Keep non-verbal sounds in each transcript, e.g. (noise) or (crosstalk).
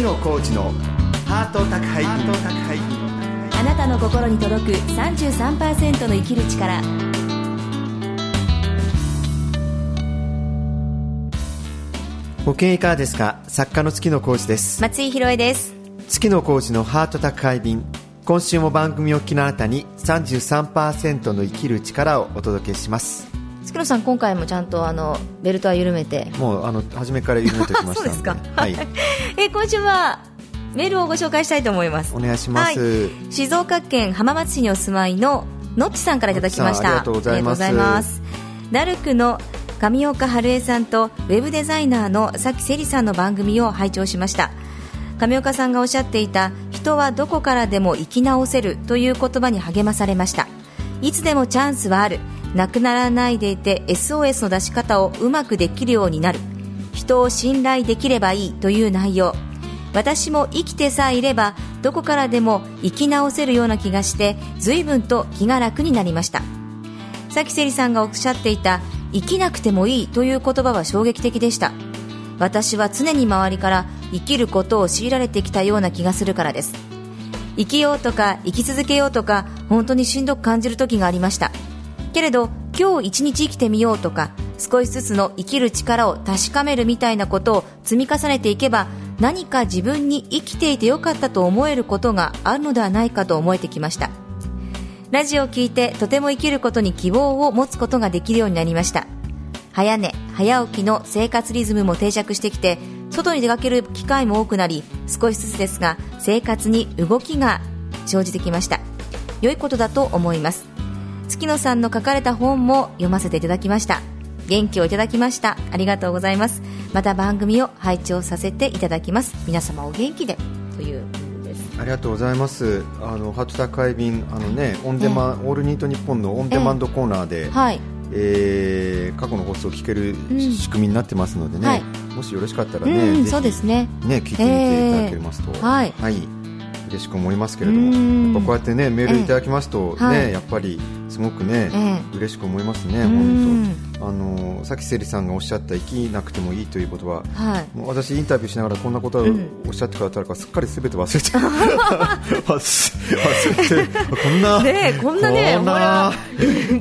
月野コーチのハート宅配。便あなたの心に届く33%の生きる力。ご機嫌いかがですか？作家の月野コーチです。松井宏恵です。月野コーチのハート宅配便。今週も番組を聞きのあなたに33%の生きる力をお届けします月野さん今回もちゃんとあのベルトは緩めて。もうあの初めから緩めておきました (laughs) そうですか。はい。(laughs) え今週はメールをご紹介したいと思います。お願いします、はい、静岡県浜松市にお住まいののっちさんからいただきました。ありがとうございます。ありがとうございます。ダルクの上岡春江さんとウェブデザイナーのさきせりさんの番組を拝聴しました。上岡さんがおっしゃっていた人はどこからでも生き直せるという言葉に励まされました。いつでもチャンスはあるなくならないでいて SOS の出し方をうまくできるようになる。人を信頼できればいいという内容。私も生きてさえいればどこからでも生き直せるような気がして随分と気が楽になりました。さきせりさんがおっしゃっていた生きなくてもいいという言葉は衝撃的でした。私は常に周りから生きることを強いられてきたような気がするからです。生きようとか生き続けようとか本当にしんどく感じる時がありました。けれど今日一日生きてみようとか少しずつの生きる力を確かめるみたいなことを積み重ねていけば何か自分に生きていてよかったと思えることがあるのではないかと思えてきました。ラジオを聞いてとても生きることに希望を持つことができるようになりました。早寝早起きの生活リズムも定着してきて外に出かける機会も多くなり少しずつですが生活に動きが生じてきました。良いことだと思います。月野さんの書かれた本も読ませていただきました。元気をいただきました。ありがとうございます。また番組を拝聴させていただきます。皆様お元気で。というありがとうございます。あのハート宅配便あのねオンデマン、オールニートニッポンのオンデマンドコーナーで、はい。えー過去の放送を聞けるん。仕組みになってますのでね、はい。もしよろしかったらうね、んぜひそうですね。ね聞いてみていただけますと、えーはい嬉しく思いますけれどうんも、やっぱこうやってねメールいただきますとね、はい。やっぱりすごくね、え嬉しく思いますね。うん。本当。あのさっきセリさんがおっしゃった生きなくてもいいということは。はい。もう私インタビューしながらこんなことをうん。おっしゃってくださるからすっかりすべて忘れて忘 (laughs) 忘れてこんなねえこんなねこんな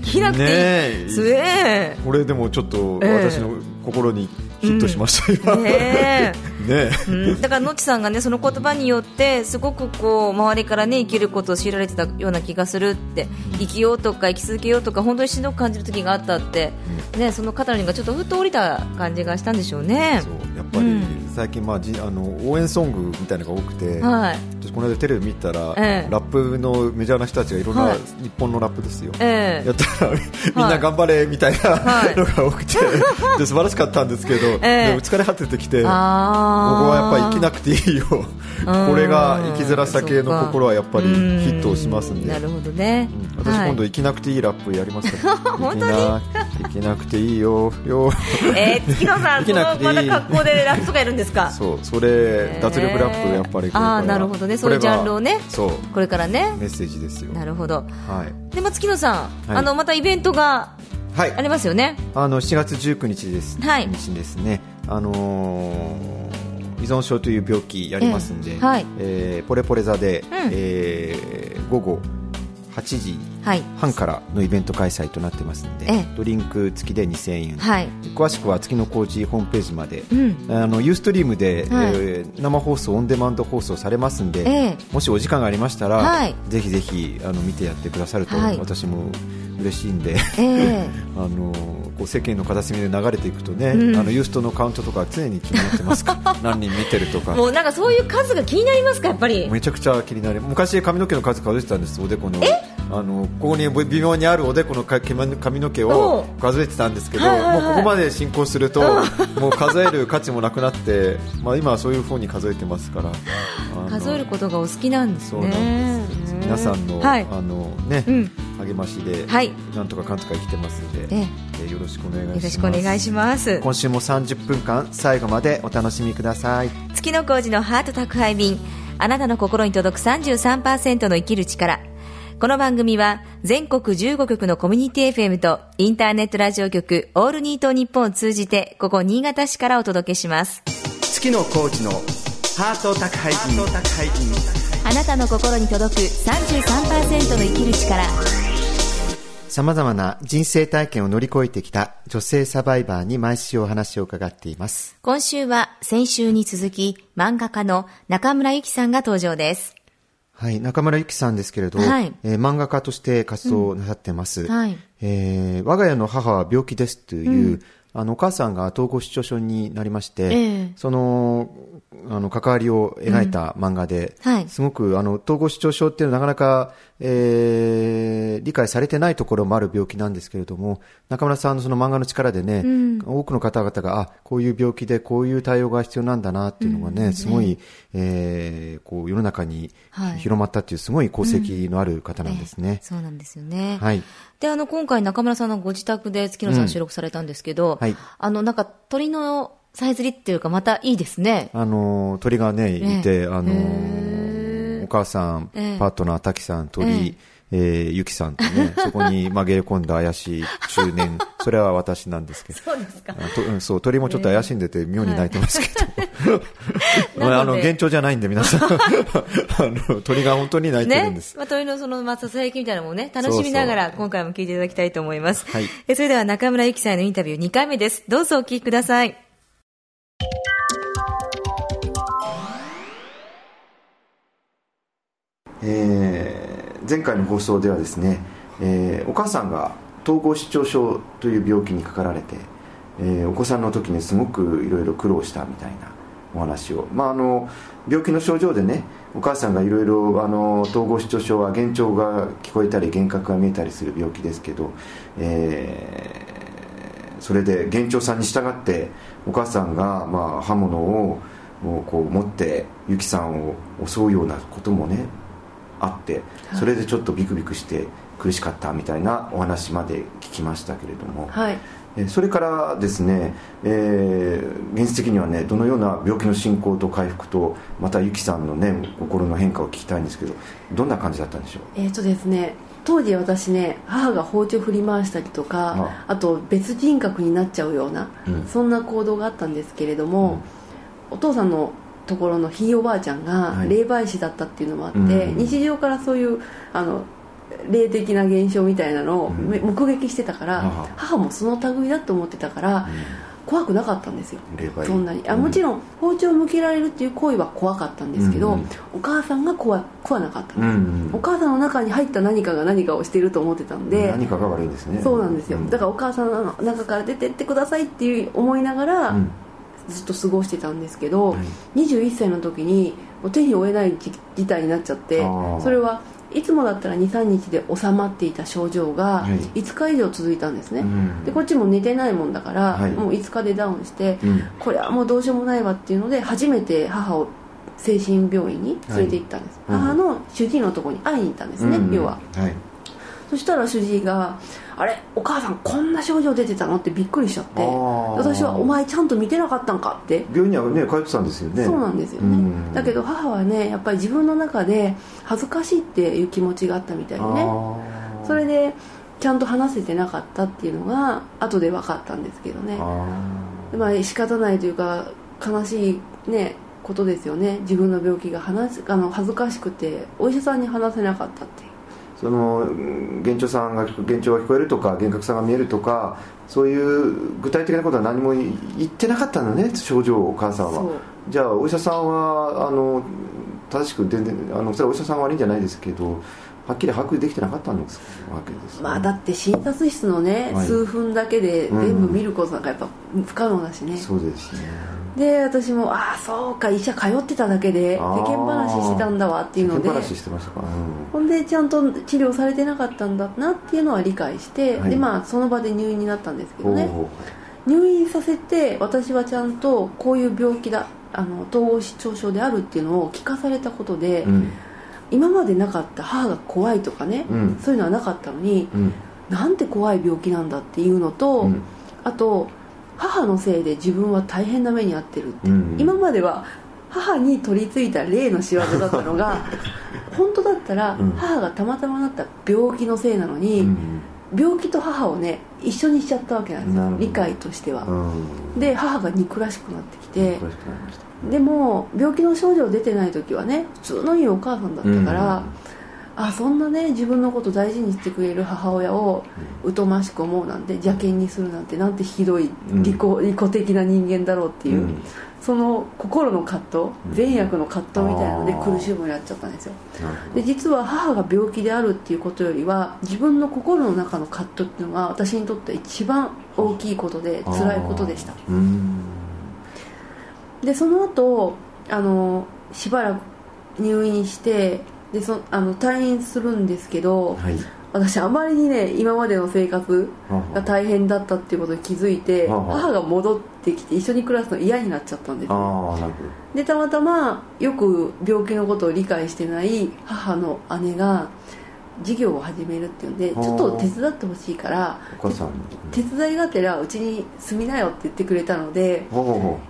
着なくていい、これでもちょっとええ。私の心にヒットしました、今。ねえね。うん、だからのっちさんがねその言葉によってすごくこう周りからね生きることを強いられてたような気がするって生きようとか生き続けようとか本当にしんどく感じる時があったって、ねその肩にがちょっとふっと降りた感じがしたんでしょうね。そうやっぱりうん最近、まあ、じあの応援ソングみたいなのが多くて、はい。私この間テレビ見たら、ええ。ラップのメジャーな人たちがいろんな、はい。日本のラップですよ、ええ。やったらみんな頑張れみたいなはいのが多くて、で素晴らしかったんですけど、(laughs) ええ。でも疲れ果ててきて、ここあーはやっぱり生きなくていいよ、これが生きづらさ系の心はやっぱりヒットをしますんで。なるほどね、うん。私今度はい生きなくていいラップやりますから、本当に？生きなくていいよ。よ (laughs) えー、月野さん、そのまた格好でラップとかやるんですか？そうそれ脱力ラップやっぱりあーなるほどね。そういうジャンルをね。そう。これからね。メッセージですよ。なるほど。はい。でも月野さん、はい。あのまたイベントがはい。ありますよね？あの7月19日です、はい。日にですね、あのー依存症という病気やりますんで、ええ。はい。えーポレポレ座で、ん。えー午後8時はい。半からのイベント開催となってますんで、ええ。ドリンク付きで2000円、はい。詳しくは月の工事ホームページまで、うん。あのユーストリームで、はい。えー生放送オンデマンド放送されますんで、ええ。もしお時間がありましたら、はい。ぜひぜひあの見てやってくださると、はい。私も嬉しいんで。ええ。(laughs) あのこう世間の片隅で流れていくとね、うん。あのユーストのカウントとか常に気になってますか？ら (laughs) 何人見てるとか。もうなんかそういう数が気になりますかやっぱり。めちゃくちゃ気になる昔髪の毛の数数えてたんですおでこのあのここに微妙にあるおでこのか髪の毛おをう。数えてたんですけど、はいはいはい。もうここまで進行すると (laughs) もう数える価値もなくなって、まあ、今はそういう方に数えてますから。数えることがお好きなんですそうねなんです。皆さんの,、はい。あのね、うん。励ましで、はい。なんとかかんとか生きてますので、ええ。ーよろしくお願いします。よろしくお願いします。今週も30分間最後までお楽しみください。月の工事のハート宅配便。あなたの心に届く33%の生きる力この番組は全国15局のコミュニティ FM とインターネットラジオ局オールニートニッポンを通じてここ新潟市からお届けします。月のコーチのハート宅配便。あなたの心に届く33%の生きる力。さまざまな人生体験を乗り越えてきた女性サバイバーに毎週お話を伺っています。今週は先週に続き漫画家の中村ゆきさんが登場ですはい、中村ゆきさんですけれど、はい。えー漫画家として活動なさってます、はい。えー我が家の母は病気ですという、あのお母さんが統合失調症になりまして、ええ。そのあの関わりを描いた漫画で、はい。すごくあの統合失調症っていうのはなかなか、えー理解されてないところもある病気なんですけれども中村さんのその漫画の力でね、多くの方々があこういう病気でこういう対応が必要なんだなっていうのがね、すごい、えーこう世の中にはい。広まったっていうすごい功績のある方なんですね。ええそうなんですよね。はい。で、あの、今回中村さんのご自宅で月野さん収録されたんですけど、はい。あの、なんか鳥のさえずりっていうかまたいいですね。あの鳥がねいて、ええあのお母さん、ええ。パートナー滝さん鳥、えーゆきさんとね (laughs) そこに紛れ込んだ怪しい中年。それは私なんですけど。そうですか。あとうんそう鳥もちょっと怪しんでて妙に泣いてますけど、まあ、(laughs) あの幻聴じゃないんで皆さん。(laughs) あの鳥が本当に泣いてるんねです、。まあ、鳥のその、まあ、ささやきみたいなのもね、楽しみながら今回も聞いていただきたいと思います。はい。えそれでは中村ゆきさんへのインタビュー2回目です。どうぞお聞きください。えー前回の放送ではですね、えーお母さんが統合失調症という病気にかかられて、えーお子さんの時にすごくいろいろ苦労したみたいなお話を、まあ、あの病気の症状でねお母さんがいろいろ統合失調症は幻聴が聞こえたり幻覚が見えたりする病気ですけど、えーそれで幻聴さんに従ってお母さんが、まあ、刃物をこう持ってゆきさんを襲うようなこともねあってそれでちょっとビクビクして苦しかったみたいなお話まで聞きましたけれども、はい。えそれからですね、えー現実的にはねどのような病気の進行と回復とまたゆきさんのね心の変化を聞きたいんですけどどんな感じだったんでしょう？えーとですね当時私ね母が包丁振り回したりとかあと別人格になっちゃうような、うん。そんな行動があったんですけれども、お父さんのところのひいおばあちゃんがはい。霊媒師だったっていうのもあって、うん。日常からそういうあの霊的な現象みたいなのを目撃してたから、あは。母もその類だと思ってたから、怖くなかったんですよ。そんなに。あうん。もちろん包丁を向けられるっていう行為は怖かったんですけど、うんお母さんが怖怖なかったんです、うんうん。お母さんの中に入った何かが何かをしていると思ってたんで何かが悪いんですね。そうなんですよ、ん。だからお母さんの中から出てってくださいっていう思いながら、うんずっと過ごしてたんですけど、はい。21歳の時にもう手に負えない事事態になっちゃってそれはいつもだったら23日で収まっていた症状がはい。5日以上続いたんですね、うん。でこっちも寝てないもんだから、はい。もう5日でダウンして、うん。これはもうどうしようもないわっていうので初めて母を精神病院に連れて行ったんです、はいうん。母の主治医のところに会いに行ったんですね、うん。要は。はい。そしたら主治医が「あれお母さんこんな症状出てたの?」ってびっくりしちゃって私は「お前ちゃんと見てなかったんか?」って。病院にはね通ってたんですよね。そうなんですよね、うん。だけど母はねやっぱり自分の中で恥ずかしいっていう気持ちがあったみたいでね。それでちゃんと話せてなかったっていうのが後で分かったんですけどね。あまあ仕方ないというか悲しいねことですよね。自分の病気が話すあの恥ずかしくてお医者さんに話せなかったっていう。ーそのうん幻聴さんが幻聴が聞こえるとか幻覚さんが見えるとかそういう具体的なことは何も言ってなかったんだね症状をお母さんは。じゃあお医者さんはあの正しく全然あのそれはお医者さんは悪いんじゃないですけどはっきり把握できてなかったんですわけですね、まあだって診察室のね、はい。数分だけで全部見ることなんかやっぱ不可能だしね、そうですね。で私もああそうか医者通ってただけで世間話してたんだわっていうので。世間話してましたか、うん。ほんでちゃんと治療されてなかったんだなっていうのは理解して、はい。でまあその場で入院になったんですけどね。入院させて私はちゃんとこういう病気だあの統合失調症であるっていうのを聞かされたことで、ううん今までなかった母が怖いとかね、うん。そういうのはなかったのにうん。なんて怖い病気なんだっていうのと、うん。あと母のせいで自分は大変な目に遭ってるって、う。ん。今までは母に取り付いた霊の仕業だったのが本当だったらうん。母がたまたまなった病気のせいなのに、うん。病気と母をね一緒にしちゃったわけなんですよ。理解としては、うん。で母が憎らしくなってきて詳しくなりましたでも病気の症状出てない時はね普通のいいお母さんだったから、あそんなね自分のこと大事にしてくれる母親を疎ましく思うなんて邪険にするなんてなんてひどいうん。利己,、利己的な人間だろうっていう、うん。その心の葛藤うん。善悪の葛藤みたいなので苦しむようになっちゃったんですよ。で実は母が病気であるっていうことよりは自分の心の中の葛藤っていうのが私にとって一番大きいことで辛いことでした。うんでその後あのしばらく入院してでそあの退院するんですけどはい。私あまりにね今までの生活はが大変だったっていうことに気づいて母が戻ってきて一緒に暮らすの嫌になっちゃったんですでたまたまよく病気のことを理解してない母の姉が事業を始めるっていうんでちはあょっと手伝ってほしいからどお母さん手伝いがてらうちに住みなよって言ってくれたので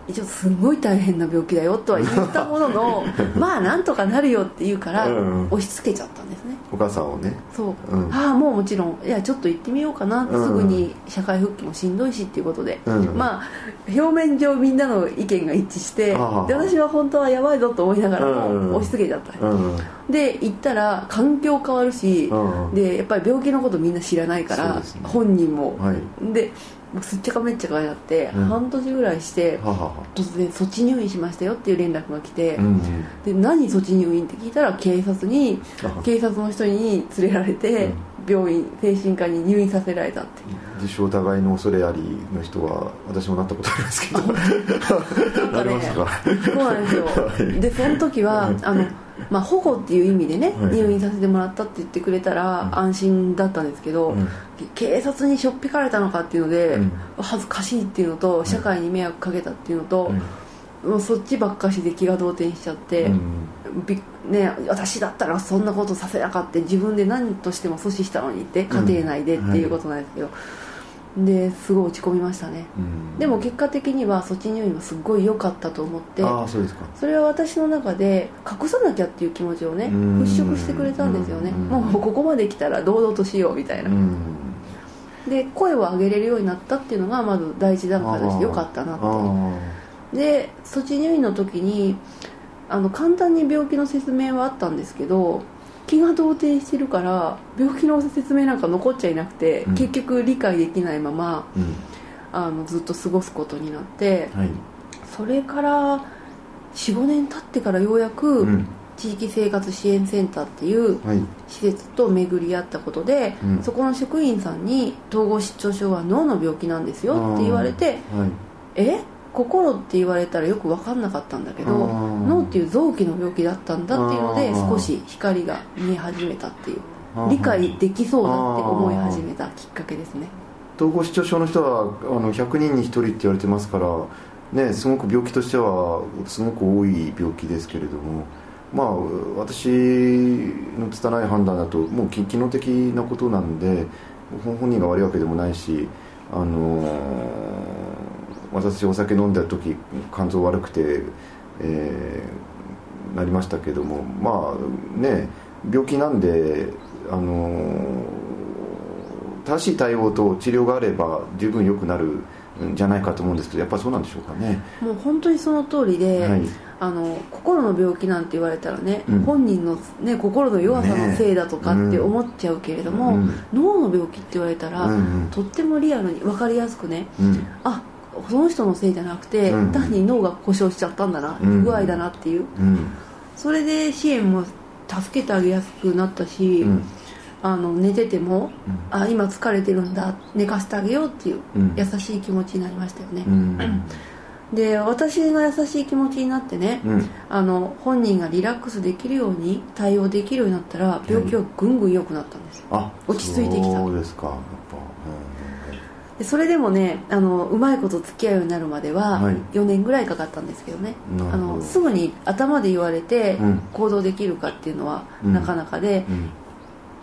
一応すごい大変な病気だよとは言ったものの (laughs) まあなんとかなるよって言うからうん押し付けちゃったんお母さんをね。そう、うん。ああもうもちろん。いやちょっと行ってみようかな、うん。すぐに社会復帰もしんどいしっていうことで、うん。まあ表面上みんなの意見が一致してで私は本当はやばいぞと思いながらうん。も押し付けちゃった、うん。で行ったら環境変わるし、うん。でやっぱり病気のことみんな知らないから、ね。本人も、はい。でもうすっちゃかめっちゃかになって、うん。半年ぐらいして突然措置入院しましたよっていう連絡が来て、うんで何措置入院って聞いたら警察にあ警察の人に連れられて、病院精神科に入院させられたって自傷疑いの恐れありの人は私もなったことありますけど。(laughs) (laughs) なりますか？そうなんですよ、(laughs) でその時はあの、まあ、保護っていう意味でね、はい入院させてもらったって言ってくれたら安心だったんですけど、うん。警察にしょっぴかれたのかっていうので、うん。恥ずかしいっていうのと社会に迷惑かけたっていうのと、うん。もうそっちばっかしで気が動転しちゃって、ね、私だったらそんなことさせなかった自分で何としても阻止したのにって家庭内でっていうことなんですけど、ですごい落ち込みましたね。うん。でも結果的には措置入院はすっごい良かったと思って。そうですか。それは私の中で隠さなきゃっていう気持ちをねうん。払拭してくれたんですよね。うん。もうここまで来たら堂々としようみたいな。うん。で声を上げれるようになったっていうのがまず第一段階として良かったなってあで措置入院の時にあの簡単に病気の説明はあったんですけど気が動転してるから病気の説明なんか残っちゃいなくて、うん。結局理解できないままあうん。あのずっと過ごすことになってはい。それから45年経ってからようやく、うん。地域生活支援センターっていうはい。施設と巡り合ったことで、うん。そこの職員さんに統合失調症は脳の病気なんですよって言われてはい。え？心って言われたらよく分かんなかったんだけど脳っていう臓器の病気だったんだっていうので少し光が見え始めたっていう理解できそうだって思い始めたきっかけですね。統合失調症の人はあの100人に1人って言われてますから、ね、すごく病気としてはすごく多い病気ですけれどもまあ私の拙い判断だともう機機能的なことなんで本本人が悪いわけでもないしあの私お酒飲んだ時肝臓悪くて、えーなりましたけどもまあね病気なんであの正しい対応と治療があれば十分良くなるんじゃないかと思うんですけどやっぱりそうなんでしょうかね。もう本当にその通りで、はい。あの心の病気なんて言われたらね、うん。本人の、ね、心の弱さのせいだとかねって思っちゃうけれども、うん。脳の病気って言われたら、うんうん。とってもリアルに分かりやすくねうん。あその人のせいじゃなくて、うん。単に脳が故障しちゃったんだな、うん不具合だなっていう。うん。それで支援も助けてあげやすくなったし、うん。あの寝てても、うん。あ今疲れてるんだ寝かせてあげようっていううん。優しい気持ちになりましたよね、うん。で私が優しい気持ちになってね、うん。あの本人がリラックスできるように対応できるようになったら病気はぐんぐん良くなったんですよ。あ落ち着いてきた。そうですかそれでもねあのうまいこと付き合うようになるまでははい。4年ぐらいかかったんですけどね、あのすぐに頭で言われてうん。行動できるかっていうのはうん。なかなかで、ぱうん。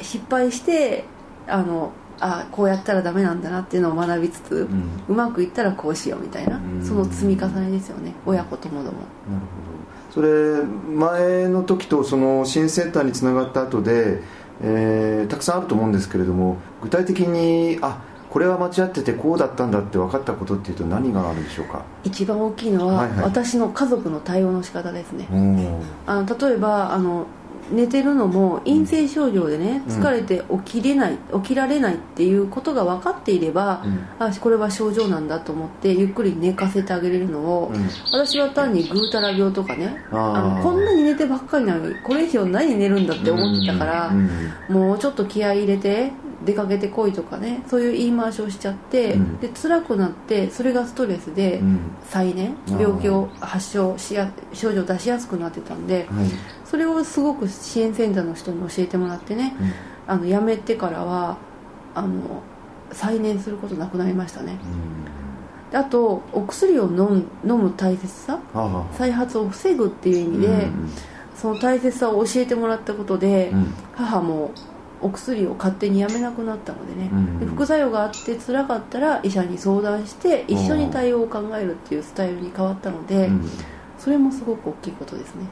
失敗してあのあこうやったらダメなんだなっていうのを学びつつ、ううんまくいったらこうしようみたいなうん。その積み重ねですよね。親子ともどもなるほど。それ前の時とその支援センターにつながった後で、えーたくさんあると思うんですけれども具体的にあこれは間違っててこうだったんだって分かったことっていうと何があるんでしょうか？一番大きいのは、はいはい。私の家族の対応の仕方ですね。うん。あの例えばあの寝てるのも陰性症状でね、うん。疲れて起きれない起きられないっていうことが分かっていれば、うん。あこれは症状なんだと思ってゆっくり寝かせてあげれるのを、うん。私は単にぐうたら病とかねあのこんなに寝てばっかりなのにこれ以上何寝るんだって思ってたから、うん。もうちょっと気合い入れて出かけてこいとかねそういう言い回しをしちゃって、うん。で辛くなってそれがストレスで、うん。再燃病気を発症しや症状を出しやすくなってたんではい。それをすごく支援センターの人に教えてもらってねうん。あの辞めてからはあの再燃することなくなりましたね。であとお薬を飲む飲む大切さ再発を防ぐっていう意味で、うん。その大切さを教えてもらったことで、うん。母もお薬を勝手にやめなくなったのでね、うん。で副作用があって辛かったら医者に相談して一緒に対応を考えるっていうスタイルに変わったので、うん。それもすごく大きいことですね。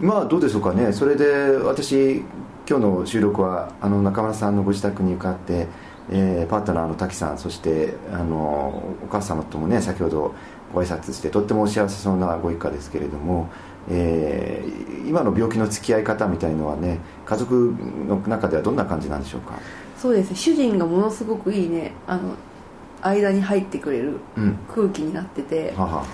うん。今はどうでしょうかね。それで私今日の収録はあの中村さんのご自宅に伺って、えーパートナーの滝さんそしてあのお母様ともね先ほどご挨拶してとってもお幸せそうなご一家ですけれども、えー今の病気の付き合い方みたいのはね家族の中ではどんな感じなんでしょうか？そうです主人がものすごくいいね。あの間に入ってくれるうん。空気になってて。ははは。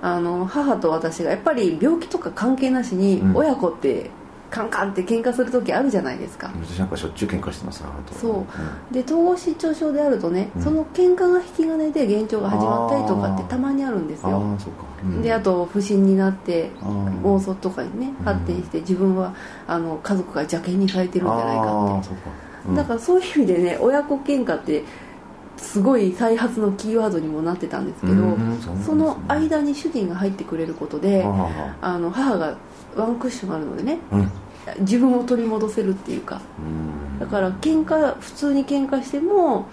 あの母と私がやっぱり病気とか関係なしにうん。親子ってカンカンって喧嘩する時あるじゃないですか、私なんかしょっちゅう喧嘩してます母と。そう。で統合失調症であるとね、うん。その喧嘩が引き金で幻聴が始まったりとかってたまにあるんですあようん。であと不審になってあー。妄想とかにねうん。発展して自分はあの家族が邪険にされてるんじゃないかって。だか。らそういう意味でね親子喧嘩ってすごい再発のキーワードにもなってたんですけど、うん。そね。その間に主人が入ってくれることであの母がワンクッションあるのでねうん。自分を取り戻せるっていうか。うん。だから喧嘩普通に喧嘩しても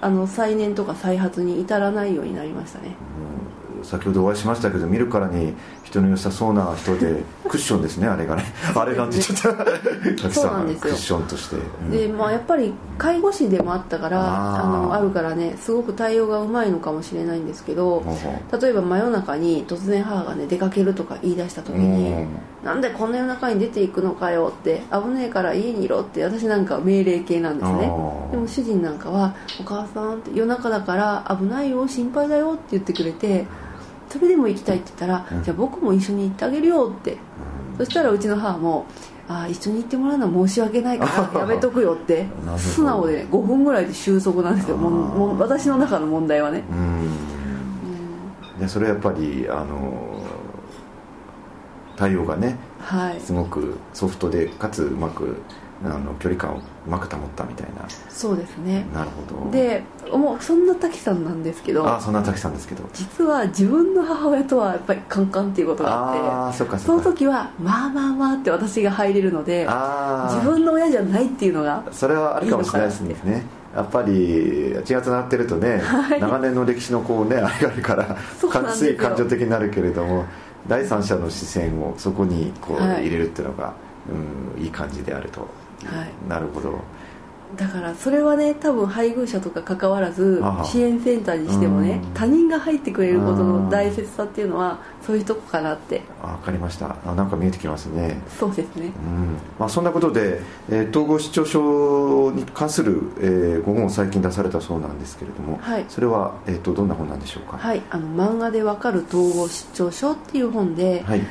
あの再燃とか再発に至らないようになりましたね。うん先ほどお会いしましたけど見るからに人の良さそうな人で (laughs) クッションですねあれがね。あれなんてちょっと滝そうさなんですよ。んがクッションとして、うん。でまあやっぱり介護士でもあったからあのあるからねすごく対応がうまいのかもしれないんですけど例えば真夜中に突然母がね出かけるとか言い出した時うにうん「なんでこんな夜中に出ていくのかよ」って「危ねえから家にいろ」って私なんかは命令系なんですね。でも主人なんかは「お母さん」って夜中だから危ないよ心配だよって言ってくれてそれでも行きたいって言ったら、うん。じゃあ僕も一緒に行ってあげるよって。そしたらうちの母もああ一緒に行ってもらうのは申し訳ないから (laughs) やめとくよって。素直で、ね、5分ぐらいで収束なんですよ。ももう私の中の問題はね、うん。でそれはやっぱりあの対応がねはい。すごくソフトでかつうまくあの距離感をうまく保ったみたいそうですね。ななるほど。でもうそんな滝さんなんですけどあそんな滝さんですけど。実は自分の母親とはやっぱりカンカンっていうことがあってその時はまあまあまあって私が入れるので自分の親じゃないっていうのがそれはあるかもしれないですね。やっぱり血がつながってるとね、はい。長年の歴史のこうねあれがあるからつい感情的になるけれども第三者の視線をそこにこうはい。入れるっていうのが、うん、いい感じであると、はい。なるほど。だからそれはね多分配偶者とか関わらず支援センターにしてもねうん。他人が入ってくれることの大切さっていうのはそういうとこかなって。あ分かりました。あなんか見えてきますね。そうですね。うん。まあ、そんなことで、えー統合失調症に関する、えーご本を最近出されたそうなんですけれども、はい。それは、えー、とどんな本なんでしょうか？はい。あの漫画でわかる統合失調症っていう本で、はい、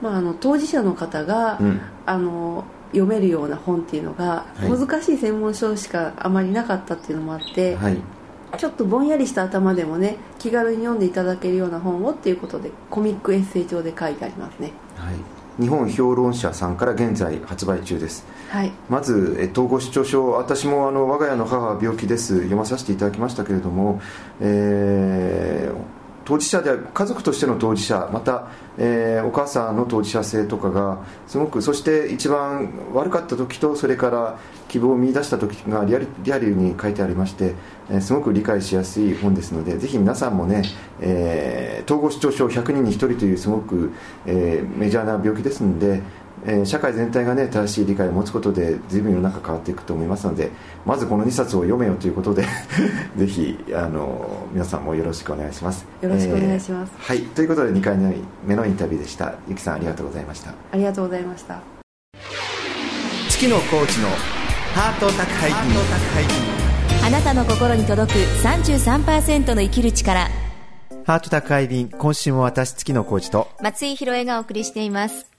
まあ、あの当事者の方が、うん。あの読めるような本っていうのが、はい。難しい専門書しかあまりなかったっていうのもあって、はい。ちょっとぼんやりした頭でもね気軽に読んでいただけるような本をっていうことでコミックエッセイ帳で書いてありますね。はい、日本評論者さんから現在発売中です。はい。まずえ統合失調症私もあの我が家の母は病気です。読まさせていただきましたけれども、えー当事者で家族としての当事者また、えーお母さんの当事者性とかがすごくそして一番悪かった時とそれから希望を見出した時がリアルリアルに書いてありまして、えーすごく理解しやすい本ですのでぜひ皆さんもね、えー統合失調症100人に1人というすごく、えーメジャーな病気ですので、えー社会全体がね正しい理解を持つことで随分世の中変わっていくと思いますのでまずこの2冊を読めよということで (laughs) ぜひあの皆さんもよろしくお願いします。よろしくお願いします。えーはい。ということで2回目のインタビューでした。ゆきさんありがとうございました。ありがとうございました。月野コーチのハート宅配便あなたの心に届く33%の生きる力。ハート宅配便今週も私月野コーチと。松井宏恵がお送りしています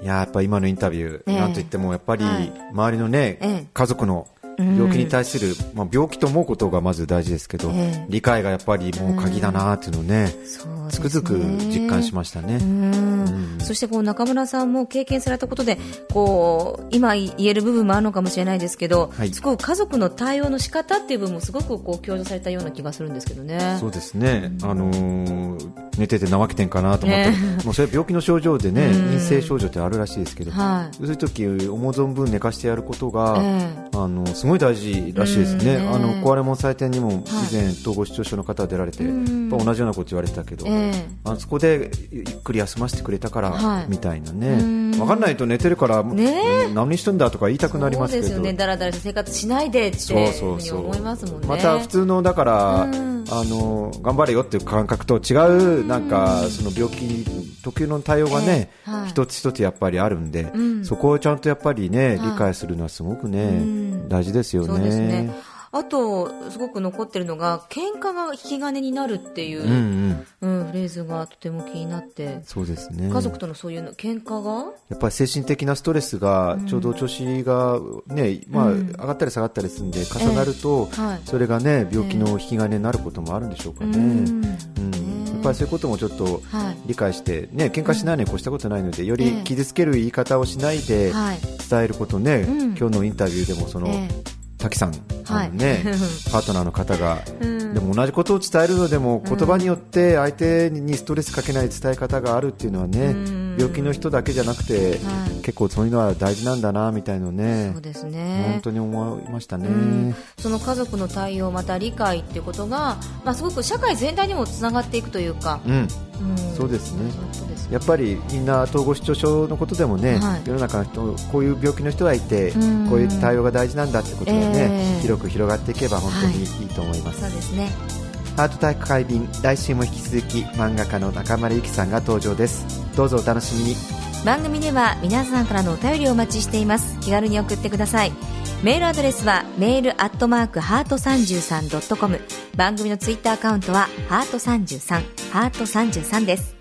いやーやっぱ今のインタビュー、ええ。なんといってもやっぱりはい。周りのね、ええ。家族の病気に対する、まあ、病気と思うことがまず大事ですけど、ええ。理解がやっぱりもう鍵だなーっていうのをね、そうつくづく実感しましたね。うん。そしてこう中村さんも経験されたことでこう今言える部分もあるのかもしれないですけど、はい。すごく家族の対応の仕方っていう部分もすごくこう強調されたような気がするんですけどね。そうですね、あのー寝てて怠けてんかなと思って、ね (laughs) もうそれは病気の症状でね、うん。陰性症状ってあるらしいですけど、はい。そういう時思う存分寝かしてやることが、ええ。あのすごい大事らしいですね、うん。あの壊れ物祭典にも以前、統合失調症の方が出られて、うん。やっぱ同じようなこと言われてたけど、ええ。あそこでゆっくり休ませてくれたから、はい。みたいなうん。ね、分かんないと寝てるから、ね。え何してんだとか言いたくなりますけど。そうですよね。だらだらした生活しないでってそうそうそう。思いますもんね。また普通のだから、うん。あの頑張れよっていう感覚と違うなんかその病気特有の対応がね、ええ。はい。一つ一つやっぱりあるんで、うん。そこをちゃんとやっぱりね、はい。理解するのはすごくね、うん大事ですよね。そうですね。あと、すごく残ってるのが、喧嘩が引き金になるっていう、うんうん、うんフレーズがとても気になって、そうですね。家族とのそういうの喧嘩が？やっぱり精神的なストレスがちょうど調子がね、まあうん。上がったり下がったりするんで重なると、はい。それがね病気の引き金になることもあるんでしょうかね。うん。うん。ねやっぱりそういうこともちょっとはい。理解してね喧嘩しないのに越したことないのでよええ。り傷つける言い方をしないではい。伝えることね、うん。今日のインタビューでもその、え滝さん、はい。ねパートナーの方が、うん。でも同じことを伝えるのでも言葉によって相手にストレスかけない伝え方があるっていうのはね、うん病気の人だけじゃなくて、はい。結構そういうのは大事なんだなみたいのね。そうですね。本当に思いましたね、うん。その家族の対応また理解っていうことが、まあ、すごく社会全体にもつながっていくというか、うん。うん。そうですね。やっぱりみんな統合失調症のことでもね、はい。世の中の人こういう病気の人がいて、うん。こういう対応が大事なんだってことがね、ええ。広く広がっていけば本当にいいと思います、そうですねハートタイプ会便来週も引き続き漫画家の中丸ゆきさんが登場です。どうぞお楽しみに。番組では皆さんからのお便りをお待ちしています。気軽に送ってください。メールアドレスはメールアットマークハート 33.com 番組のツイッターアカウントはハート33ハート33です。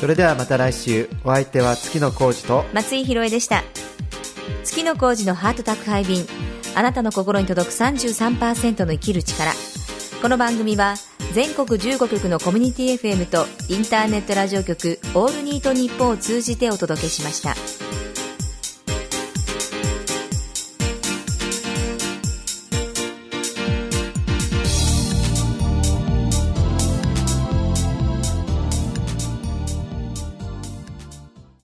それではまた来週。お相手は月野浩二と松井宏恵でした。月野浩二のハート宅配便。あなたの心に届く33%の生きる力。この番組は全国15局のコミュニティ FM とインターネットラジオ局オールニートニッポンを通じてお届けしました。